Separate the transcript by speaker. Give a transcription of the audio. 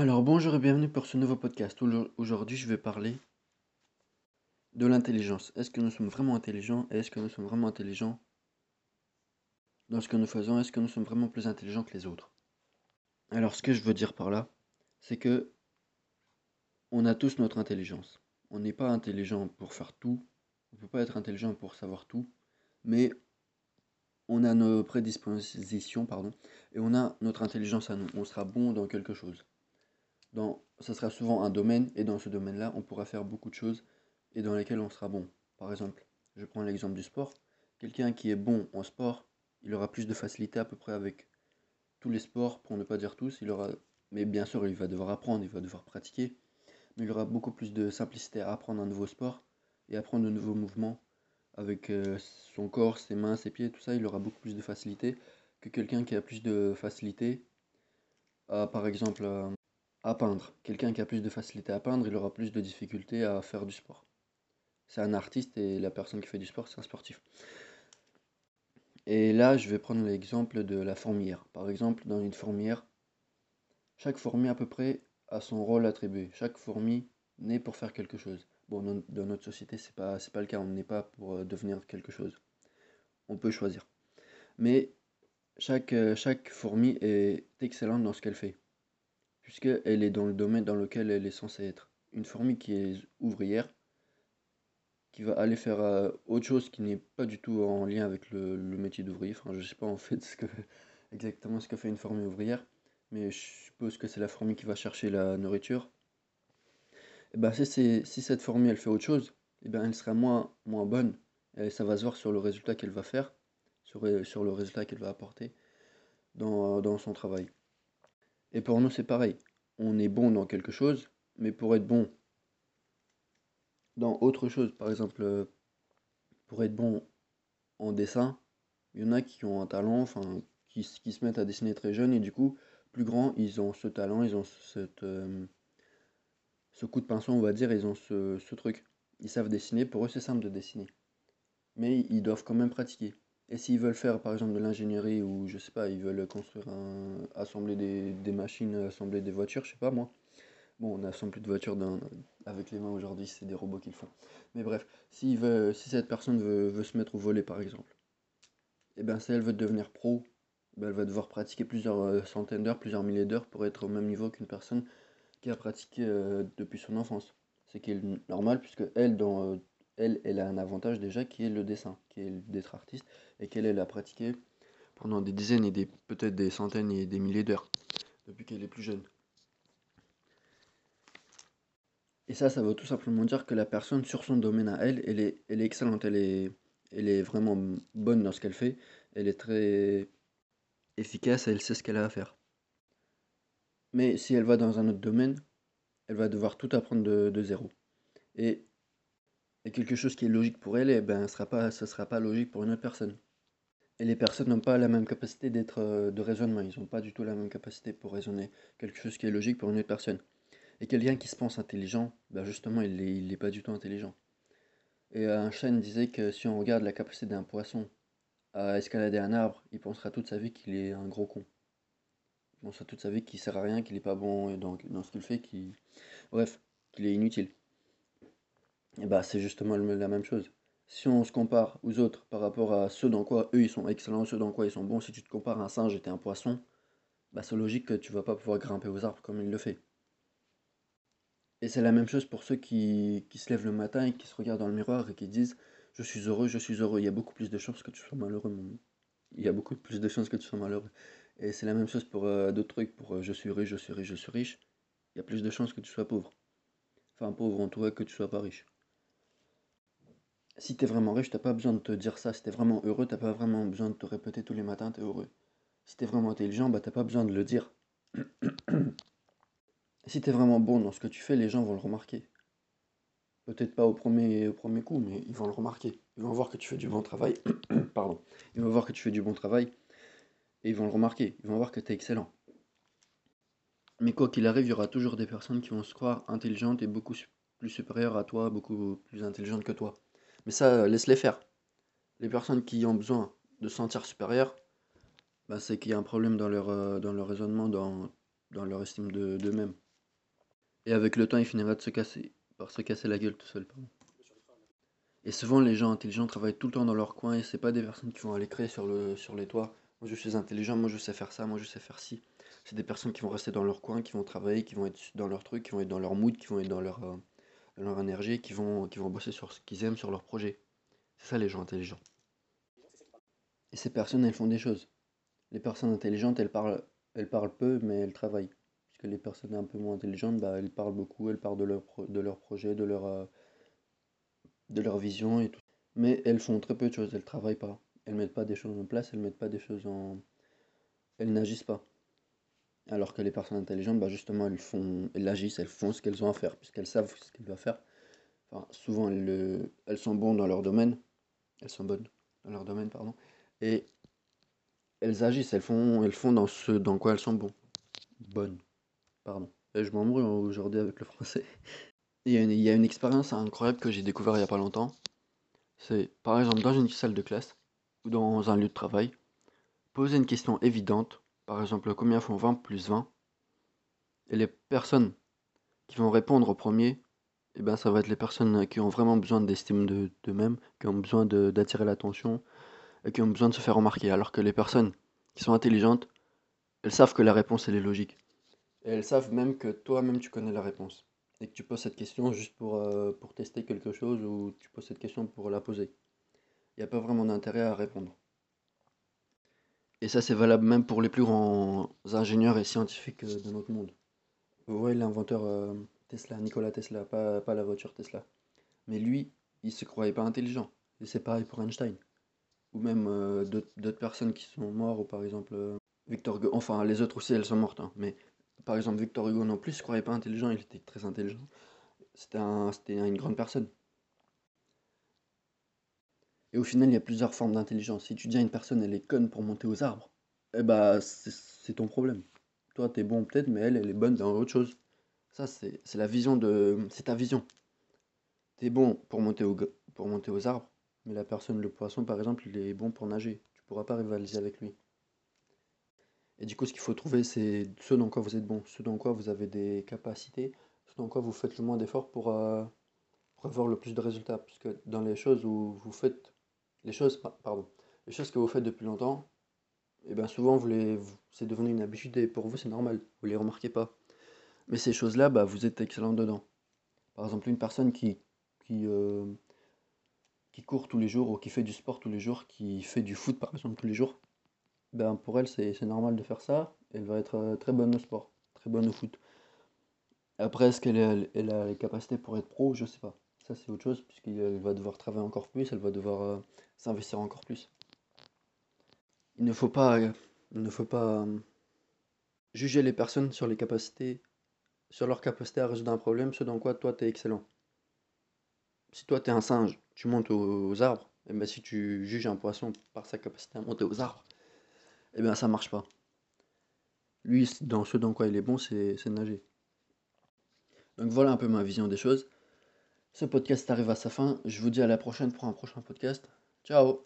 Speaker 1: Alors bonjour et bienvenue pour ce nouveau podcast. Aujourd'hui je vais parler de l'intelligence. Est-ce que nous sommes vraiment intelligents et est-ce que nous sommes vraiment intelligents dans ce que nous faisons? Est-ce que nous sommes vraiment plus intelligents que les autres? Alors ce que je veux dire par là, c'est que on a tous notre intelligence. On n'est pas intelligent pour faire tout, on ne peut pas être intelligent pour savoir tout, mais on a nos prédispositions, pardon, et on a notre intelligence à nous. On sera bon dans quelque chose dans, ça sera souvent un domaine, et dans ce domaine-là, on pourra faire beaucoup de choses, et dans lesquelles on sera bon. Par exemple, je prends l'exemple du sport. Quelqu'un qui est bon en sport, il aura plus de facilité à peu près avec tous les sports, pour ne pas dire tous. Il aura, mais bien sûr, il va devoir apprendre, il va devoir pratiquer, mais il aura beaucoup plus de simplicité à apprendre un nouveau sport et apprendre de nouveaux mouvements avec euh, son corps, ses mains, ses pieds, tout ça. Il aura beaucoup plus de facilité que quelqu'un qui a plus de facilité à, par exemple, à peindre. Quelqu'un qui a plus de facilité à peindre, il aura plus de difficultés à faire du sport. C'est un artiste et la personne qui fait du sport, c'est un sportif. Et là, je vais prendre l'exemple de la fourmière. Par exemple, dans une fourmière, chaque fourmi à peu près a son rôle attribué. Chaque fourmi naît pour faire quelque chose. Bon, dans, notre société, c'est pas, pas le cas. On n'est pas pour euh, devenir quelque chose. On peut choisir. Mais chaque, euh, chaque fourmi est excellente dans ce qu'elle fait puisqu'elle est dans le domaine dans lequel elle est censée être. Une fourmi qui est ouvrière, qui va aller faire euh, autre chose qui n'est pas du tout en lien avec le, métier d'ouvrier. Je ne sais pas en fait ce que, exactement ce que fait une fourmi ouvrière, mais je suppose que c'est la fourmi qui va chercher la nourriture. Et eh ben, si, cette fourmi elle fait autre chose, et eh ben, elle sera moins, bonne, et ça va se voir sur le résultat qu'elle va faire, sur, le résultat qu'elle va apporter dans son travail. Et pour nous, c'est pareil. On est bon dans quelque chose, mais pour être bon dans autre chose, par exemple, euh, pour être bon en dessin, il y en a qui ont un talent, enfin, qui, se mettent à dessiner très jeune, et du coup, plus grand, ils ont ce talent, ils ont euh, ce coup de pinceau, on va dire, ils ont ce, ce truc. Ils savent dessiner, pour eux, c'est simple de dessiner. Mais ils doivent quand même pratiquer. Et s'ils veulent faire par exemple de l'ingénierie ou je sais pas, ils veulent construire un. assembler des, machines, assembler des voitures, je sais pas moi. Bon, on assemble plus de voitures avec les mains aujourd'hui, c'est des robots qui le font. Mais bref, si, veut, si cette personne veut, se mettre au volet par exemple, et eh bien si elle veut devenir pro, ben, elle va devoir pratiquer plusieurs euh, centaines d'heures, plusieurs milliers d'heures pour être au même niveau qu'une personne qui a pratiqué euh, depuis son enfance. C'est qui est normal puisque elle, dans, euh, elle, elle a un avantage déjà qui est le dessin, qui est d'être artiste, et qu'elle, elle a pratiqué pendant des dizaines et des peut-être des centaines et des milliers d'heures, depuis qu'elle est plus jeune. Et ça, ça veut tout simplement dire que la personne, sur son domaine à elle, elle est, elle est excellente, elle est, vraiment bonne dans ce qu'elle fait, elle est très efficace, elle sait ce qu'elle a à faire. Mais si elle va dans un autre domaine, elle va devoir tout apprendre de, de zéro. Et et quelque chose qui est logique pour elle, eh ben, sera ne sera pas logique pour une autre personne. Et les personnes n'ont pas la même capacité d'être euh, de raisonnement, ils n'ont pas du tout la même capacité pour raisonner quelque chose qui est logique pour une autre personne. Et quelqu'un qui se pense intelligent, ben justement, il n'est il est pas du tout intelligent. Et un chêne disait que si on regarde la capacité d'un poisson à escalader un arbre, il pensera toute sa vie qu'il est un gros con. Il pensera toute sa vie qu'il sert à rien, qu'il n'est pas bon dans, dans ce qu'il fait, qu'il... bref, qu'il est inutile. Et bah c'est justement la même chose. Si on se compare aux autres par rapport à ceux dans quoi eux ils sont excellents, ceux dans quoi ils sont bons, si tu te compares à un singe et un poisson, bah c'est logique que tu vas pas pouvoir grimper aux arbres comme il le fait. Et c'est la même chose pour ceux qui, se lèvent le matin et qui se regardent dans le miroir et qui disent je suis heureux, je suis heureux. Il y a beaucoup plus de chances que tu sois malheureux. Il y a beaucoup plus de chances que tu sois malheureux. Et c'est la même chose pour euh, d'autres trucs, pour euh, je suis riche, je suis riche, je suis riche. Il y a plus de chances que tu sois pauvre. Enfin pauvre en tout cas que tu sois pas riche si t'es vraiment riche, t'as pas besoin de te dire ça. Si t'es vraiment heureux, t'as pas vraiment besoin de te répéter tous les matins, t'es heureux. Si t'es vraiment intelligent, bah t'as pas besoin de le dire. si t'es vraiment bon dans ce que tu fais, les gens vont le remarquer. Peut-être pas au premier, au premier coup, mais ils vont le remarquer. Ils vont voir que tu fais du bon travail. Pardon. Ils vont voir que tu fais du bon travail. Et ils vont le remarquer. Ils vont voir que tu es excellent. Mais quoi qu'il arrive, il y aura toujours des personnes qui vont se croire intelligentes et beaucoup plus supérieures à toi, beaucoup plus intelligentes que toi. Mais ça, laisse-les faire. Les personnes qui ont besoin de se sentir supérieures, bah, c'est qu'il y a un problème dans leur, euh, dans leur raisonnement, dans, dans leur estime d'eux-mêmes. Et avec le temps, il finira de se casser, par se casser la gueule tout seul. Et souvent, les gens intelligents travaillent tout le temps dans leur coin et c'est pas des personnes qui vont aller créer sur, le, sur les toits. Moi, je suis intelligent, moi, je sais faire ça, moi, je sais faire ci. C'est des personnes qui vont rester dans leur coin, qui vont travailler, qui vont être dans leur truc, qui vont être dans leur mood, qui vont être dans leur, euh, leur énergie, qui vont, qui vont bosser sur ce qu'ils aiment, sur leur projet. C'est ça, les gens intelligents. Et ces personnes, elles font des choses. Les personnes intelligentes, elles parlent, elles parlent peu, mais elles travaillent. Puisque les personnes un peu moins intelligentes, bah, elles parlent beaucoup, elles parlent de leur, de leur projet, de leur, euh, de leur vision et. Mais elles font très peu de choses, elles travaillent pas. Elles mettent pas des choses en place, elles mettent pas des choses en. Elles n'agissent pas. Alors que les personnes intelligentes, bah justement, elles font, elles agissent, elles font ce qu'elles ont à faire, puisqu'elles savent ce qu'elles doivent faire. Enfin, souvent, elles, elles sont bonnes dans leur domaine. Elles sont bonnes dans leur domaine, pardon. Et elles agissent, elles font, elles font dans ce dans quoi elles sont bonnes. Bonnes. Pardon. Et je m'embrouille aujourd'hui avec le français. Il y a une, il y a une expérience incroyable que j'ai découvert il n'y a pas longtemps. C'est, par exemple, dans une salle de classe ou dans un lieu de travail, poser une question évidente, par exemple, combien font 20 plus 20 Et les personnes qui vont répondre au premier, eh ben, ça va être les personnes qui ont vraiment besoin d'estime d'eux-mêmes, qui ont besoin d'attirer l'attention, et qui ont besoin de se faire remarquer. Alors que les personnes qui sont intelligentes, elles savent que la réponse, est logique. Et elles savent même que toi-même, tu connais la réponse. Et que tu poses cette question juste pour, euh, pour tester quelque chose ou tu poses cette question pour la poser. Il n'y a pas vraiment d'intérêt à répondre. Et ça, c'est valable même pour les plus grands ingénieurs et scientifiques euh, de notre monde. Vous voyez l'inventeur euh, Tesla, Nikola Tesla, pas, pas la voiture Tesla. Mais lui, il se croyait pas intelligent. Et c'est pareil pour Einstein ou même euh, d'autres personnes qui sont mortes, ou par exemple Victor Hugo, enfin les autres aussi elles sont mortes, hein, mais par exemple Victor Hugo non plus, je croyais pas intelligent, il était très intelligent. C'était un, une grande personne. Et au final, il y a plusieurs formes d'intelligence. Si tu dis à une personne, elle est conne pour monter aux arbres, eh bah, c'est ton problème. Toi, t'es bon peut-être, mais elle, elle est bonne dans autre chose. Ça, c'est la vision de... C'est ta vision. T'es bon pour monter, au, pour monter aux arbres, mais la personne, le poisson par exemple, il est bon pour nager. Tu pourras pas rivaliser avec lui. Et du coup, ce qu'il faut trouver, c'est ce dans quoi vous êtes bon, ce dans quoi vous avez des capacités, ce dans quoi vous faites le moins d'efforts pour, euh, avoir le plus de résultats. Parce que dans les choses où vous faites les choses, pardon, les choses que vous faites depuis longtemps, et eh bien souvent vous les, c'est devenu une habitude et pour vous c'est normal, vous les remarquez pas. Mais ces choses-là, bah, vous êtes excellent dedans. Par exemple, une personne qui, qui, euh, qui court tous les jours ou qui fait du sport tous les jours, qui fait du foot par exemple tous les jours, ben pour elle c'est normal de faire ça. Elle va être euh, très bonne au sport, très bonne au foot. Après, est-ce qu'elle a les capacités pour être pro? Je sais pas. Ça c'est autre chose puisqu'elle va devoir travailler encore plus, elle va devoir euh, s'investir encore plus. Il ne faut pas, il ne faut pas euh, juger les personnes sur les capacités, sur leur capacité à résoudre un problème, ce dans quoi toi tu es excellent si toi tu es un singe, tu montes aux, arbres, et ben si tu juges un poisson par sa capacité à monter aux arbres, et bien ça marche pas. Lui, dans ce dans quoi il est bon, c'est nager. Donc voilà un peu ma vision des choses. Ce podcast arrive à sa fin. Je vous dis à la prochaine pour un prochain podcast. Ciao